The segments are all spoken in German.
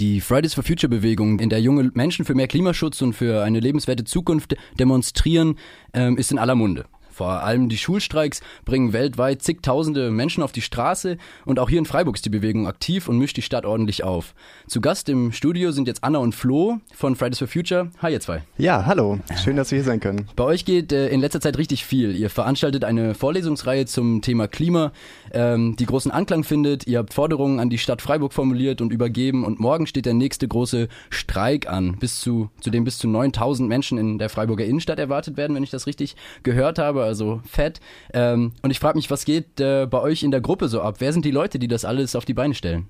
Die Fridays for Future Bewegung, in der junge Menschen für mehr Klimaschutz und für eine lebenswerte Zukunft demonstrieren, ähm, ist in aller Munde. Vor allem die Schulstreiks bringen weltweit zigtausende Menschen auf die Straße und auch hier in Freiburg ist die Bewegung aktiv und mischt die Stadt ordentlich auf. Zu Gast im Studio sind jetzt Anna und Flo von Fridays for Future. Hi ihr zwei. Ja, hallo. Schön, dass wir hier sein können. Bei euch geht äh, in letzter Zeit richtig viel. Ihr veranstaltet eine Vorlesungsreihe zum Thema Klima, ähm, die großen Anklang findet. Ihr habt Forderungen an die Stadt Freiburg formuliert und übergeben und morgen steht der nächste große Streik an, bis zu, zu dem bis zu 9000 Menschen in der Freiburger Innenstadt erwartet werden, wenn ich das richtig gehört habe also fett. Ähm, und ich frage mich, was geht äh, bei euch in der Gruppe so ab? Wer sind die Leute, die das alles auf die Beine stellen?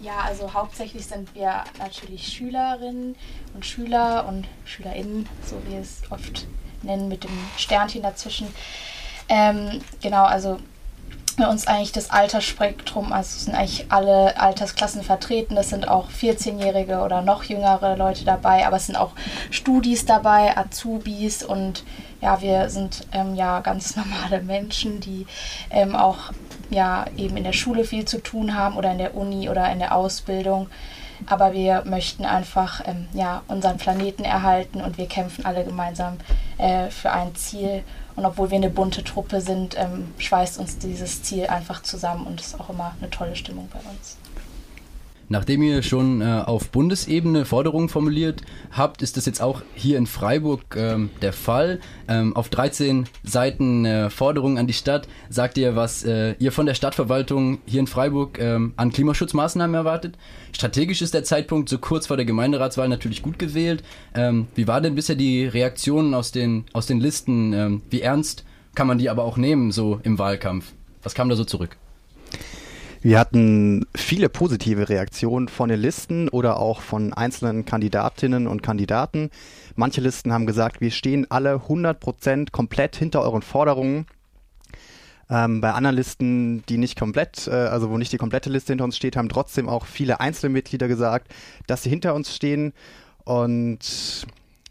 Ja, also hauptsächlich sind wir natürlich Schülerinnen und Schüler und Schülerinnen, so wie wir es oft nennen, mit dem Sternchen dazwischen. Ähm, genau, also bei uns eigentlich das Altersspektrum, also sind eigentlich alle Altersklassen vertreten. Es sind auch 14-Jährige oder noch jüngere Leute dabei, aber es sind auch Studis dabei, Azubis und ja, wir sind ähm, ja ganz normale Menschen, die ähm, auch ja eben in der Schule viel zu tun haben oder in der Uni oder in der Ausbildung. Aber wir möchten einfach ähm, ja, unseren Planeten erhalten und wir kämpfen alle gemeinsam äh, für ein Ziel. Und obwohl wir eine bunte Truppe sind, ähm, schweißt uns dieses Ziel einfach zusammen und ist auch immer eine tolle Stimmung bei uns. Nachdem ihr schon äh, auf Bundesebene Forderungen formuliert habt, ist das jetzt auch hier in Freiburg ähm, der Fall. Ähm, auf 13 Seiten äh, Forderungen an die Stadt sagt ihr, was äh, ihr von der Stadtverwaltung hier in Freiburg ähm, an Klimaschutzmaßnahmen erwartet. Strategisch ist der Zeitpunkt so kurz vor der Gemeinderatswahl natürlich gut gewählt. Ähm, wie war denn bisher die Reaktion aus den, aus den Listen? Ähm, wie ernst kann man die aber auch nehmen, so im Wahlkampf? Was kam da so zurück? Wir hatten viele positive Reaktionen von den Listen oder auch von einzelnen Kandidatinnen und Kandidaten. Manche Listen haben gesagt, wir stehen alle 100% komplett hinter euren Forderungen. Ähm, bei anderen Listen, die nicht komplett, äh, also wo nicht die komplette Liste hinter uns steht, haben trotzdem auch viele einzelne Mitglieder gesagt, dass sie hinter uns stehen. Und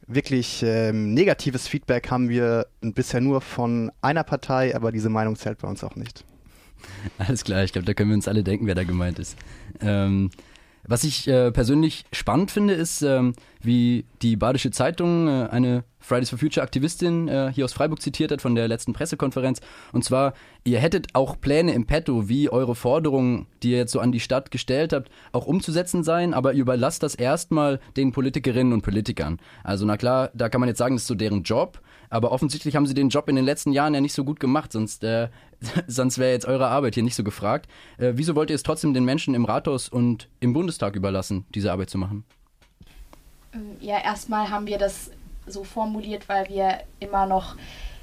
wirklich ähm, negatives Feedback haben wir bisher nur von einer Partei, aber diese Meinung zählt bei uns auch nicht. Alles klar, ich glaube, da können wir uns alle denken, wer da gemeint ist. Ähm, was ich äh, persönlich spannend finde, ist, ähm, wie die Badische Zeitung äh, eine Fridays for Future Aktivistin äh, hier aus Freiburg zitiert hat von der letzten Pressekonferenz. Und zwar, ihr hättet auch Pläne im Petto, wie eure Forderungen, die ihr jetzt so an die Stadt gestellt habt, auch umzusetzen seien, aber ihr überlasst das erstmal den Politikerinnen und Politikern. Also na klar, da kann man jetzt sagen, das ist so deren Job, aber offensichtlich haben sie den Job in den letzten Jahren ja nicht so gut gemacht, sonst, äh, sonst wäre jetzt eure Arbeit hier nicht so gefragt. Äh, wieso wollt ihr es trotzdem den Menschen im Rathaus und im Bundestag überlassen, diese Arbeit zu machen? Ja, erstmal haben wir das so formuliert, weil wir immer noch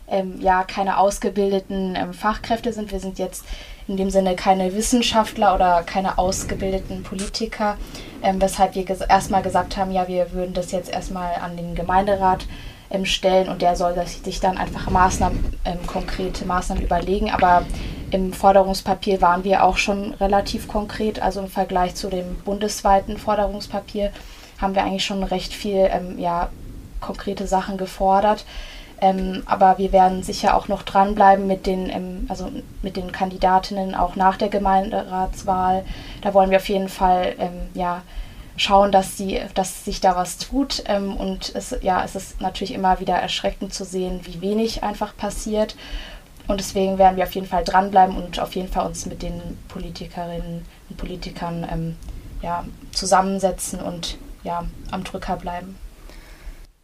ähm, ja keine ausgebildeten ähm, Fachkräfte sind. Wir sind jetzt in dem Sinne keine Wissenschaftler oder keine ausgebildeten Politiker, ähm, weshalb wir ges erstmal gesagt haben, ja, wir würden das jetzt erstmal an den Gemeinderat ähm, stellen und der soll sich dann einfach Maßnahmen, ähm, konkrete Maßnahmen überlegen. Aber im Forderungspapier waren wir auch schon relativ konkret, also im Vergleich zu dem bundesweiten Forderungspapier haben wir eigentlich schon recht viel ähm, ja, konkrete Sachen gefordert. Ähm, aber wir werden sicher auch noch dranbleiben mit den, ähm, also mit den Kandidatinnen auch nach der Gemeinderatswahl. Da wollen wir auf jeden Fall ähm, ja, schauen, dass, sie, dass sich da was tut. Ähm, und es, ja, es ist natürlich immer wieder erschreckend zu sehen, wie wenig einfach passiert. Und deswegen werden wir auf jeden Fall dranbleiben und auf jeden Fall uns mit den Politikerinnen und Politikern ähm, ja, zusammensetzen und ja, am Drücker bleiben.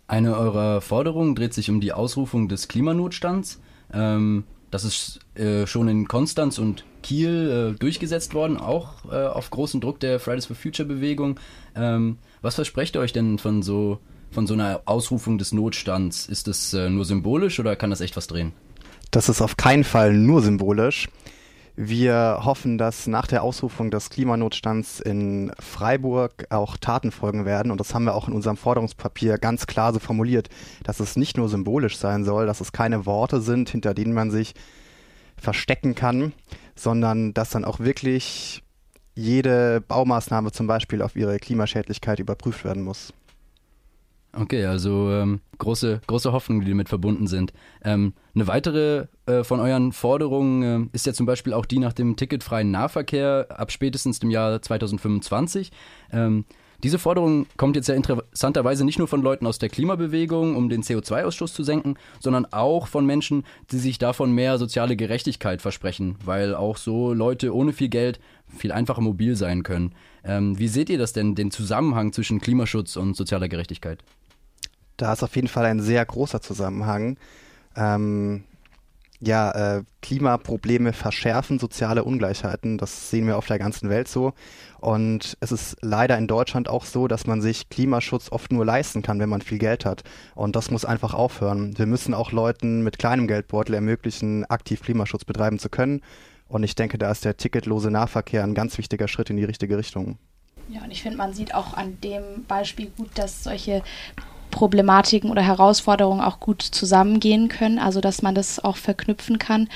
Eine eurer Forderungen dreht sich um die Ausrufung des Klimanotstands. Ähm, das ist äh, schon in Konstanz und Kiel äh, durchgesetzt worden, auch äh, auf großen Druck der Fridays for Future Bewegung. Ähm, was versprecht ihr euch denn von so, von so einer Ausrufung des Notstands? Ist das äh, nur symbolisch oder kann das echt was drehen? Das ist auf keinen Fall nur symbolisch. Wir hoffen, dass nach der Ausrufung des Klimanotstands in Freiburg auch Taten folgen werden. Und das haben wir auch in unserem Forderungspapier ganz klar so formuliert, dass es nicht nur symbolisch sein soll, dass es keine Worte sind, hinter denen man sich verstecken kann, sondern dass dann auch wirklich jede Baumaßnahme zum Beispiel auf ihre Klimaschädlichkeit überprüft werden muss. Okay, also ähm, große, große Hoffnungen, die damit verbunden sind. Ähm, eine weitere äh, von euren Forderungen äh, ist ja zum Beispiel auch die nach dem ticketfreien Nahverkehr ab spätestens dem Jahr 2025. Ähm, diese Forderung kommt jetzt ja interessanterweise nicht nur von Leuten aus der Klimabewegung, um den CO2-Ausstoß zu senken, sondern auch von Menschen, die sich davon mehr soziale Gerechtigkeit versprechen, weil auch so Leute ohne viel Geld viel einfacher mobil sein können. Ähm, wie seht ihr das denn, den Zusammenhang zwischen Klimaschutz und sozialer Gerechtigkeit? Da ist auf jeden Fall ein sehr großer Zusammenhang. Ähm, ja, äh, Klimaprobleme verschärfen soziale Ungleichheiten. Das sehen wir auf der ganzen Welt so. Und es ist leider in Deutschland auch so, dass man sich Klimaschutz oft nur leisten kann, wenn man viel Geld hat. Und das muss einfach aufhören. Wir müssen auch Leuten mit kleinem Geldbeutel ermöglichen, aktiv Klimaschutz betreiben zu können. Und ich denke, da ist der ticketlose Nahverkehr ein ganz wichtiger Schritt in die richtige Richtung. Ja, und ich finde, man sieht auch an dem Beispiel gut, dass solche Problematiken oder Herausforderungen auch gut zusammengehen können, also dass man das auch verknüpfen kann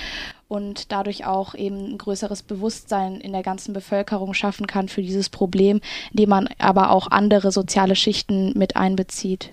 und dadurch auch eben ein größeres Bewusstsein in der ganzen Bevölkerung schaffen kann für dieses Problem, indem man aber auch andere soziale Schichten mit einbezieht.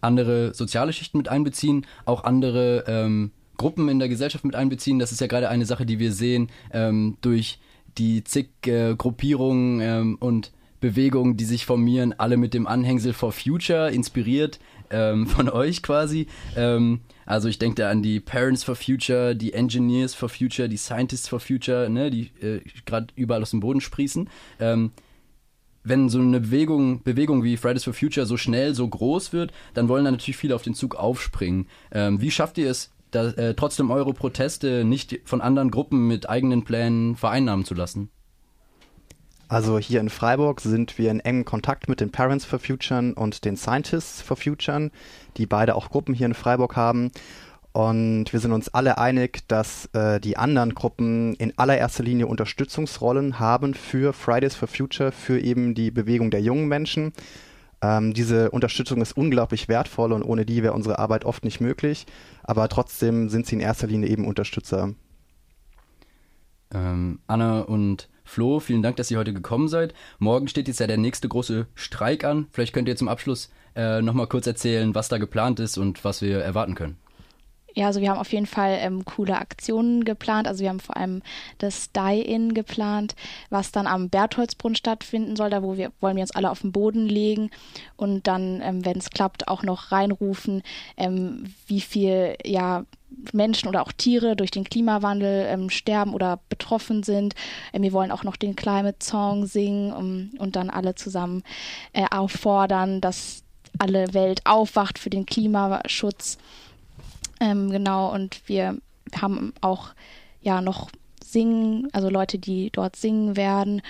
Andere soziale Schichten mit einbeziehen, auch andere ähm, Gruppen in der Gesellschaft mit einbeziehen. Das ist ja gerade eine Sache, die wir sehen ähm, durch die zig äh, Gruppierungen ähm, und Bewegungen, die sich formieren, alle mit dem Anhängsel for Future, inspiriert ähm, von euch quasi. Ähm, also ich denke da an die Parents for Future, die Engineers for Future, die Scientists for Future, ne, die äh, gerade überall aus dem Boden sprießen. Ähm, wenn so eine Bewegung, Bewegung wie Fridays for Future so schnell, so groß wird, dann wollen da natürlich viele auf den Zug aufspringen. Ähm, wie schafft ihr es, da, äh, trotzdem eure Proteste nicht von anderen Gruppen mit eigenen Plänen vereinnahmen zu lassen? Also hier in Freiburg sind wir in engem Kontakt mit den Parents for Future und den Scientists for Future, die beide auch Gruppen hier in Freiburg haben. Und wir sind uns alle einig, dass äh, die anderen Gruppen in allererster Linie Unterstützungsrollen haben für Fridays for Future, für eben die Bewegung der jungen Menschen. Ähm, diese Unterstützung ist unglaublich wertvoll und ohne die wäre unsere Arbeit oft nicht möglich. Aber trotzdem sind sie in erster Linie eben Unterstützer. Ähm, Anna und Flo, vielen Dank, dass ihr heute gekommen seid. Morgen steht jetzt ja der nächste große Streik an. Vielleicht könnt ihr zum Abschluss äh, nochmal kurz erzählen, was da geplant ist und was wir erwarten können. Ja, also wir haben auf jeden Fall ähm, coole Aktionen geplant. Also wir haben vor allem das Die-In geplant, was dann am Bertholdsbrunn stattfinden soll. Da wo wir, wollen wir uns alle auf den Boden legen und dann, ähm, wenn es klappt, auch noch reinrufen, ähm, wie viel ja, Menschen oder auch Tiere durch den Klimawandel ähm, sterben oder betroffen sind. Ähm, wir wollen auch noch den Climate Song singen um, und dann alle zusammen äh, auffordern, dass alle Welt aufwacht für den Klimaschutz. Ähm, genau, und wir haben auch ja noch singen, also Leute, die dort singen werden.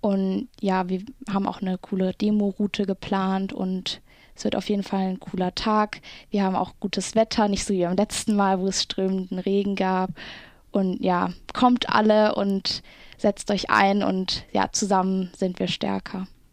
Und ja, wir haben auch eine coole Demo-Route geplant und es wird auf jeden Fall ein cooler Tag. Wir haben auch gutes Wetter, nicht so wie beim letzten Mal, wo es strömenden Regen gab. Und ja, kommt alle und setzt euch ein und ja, zusammen sind wir stärker.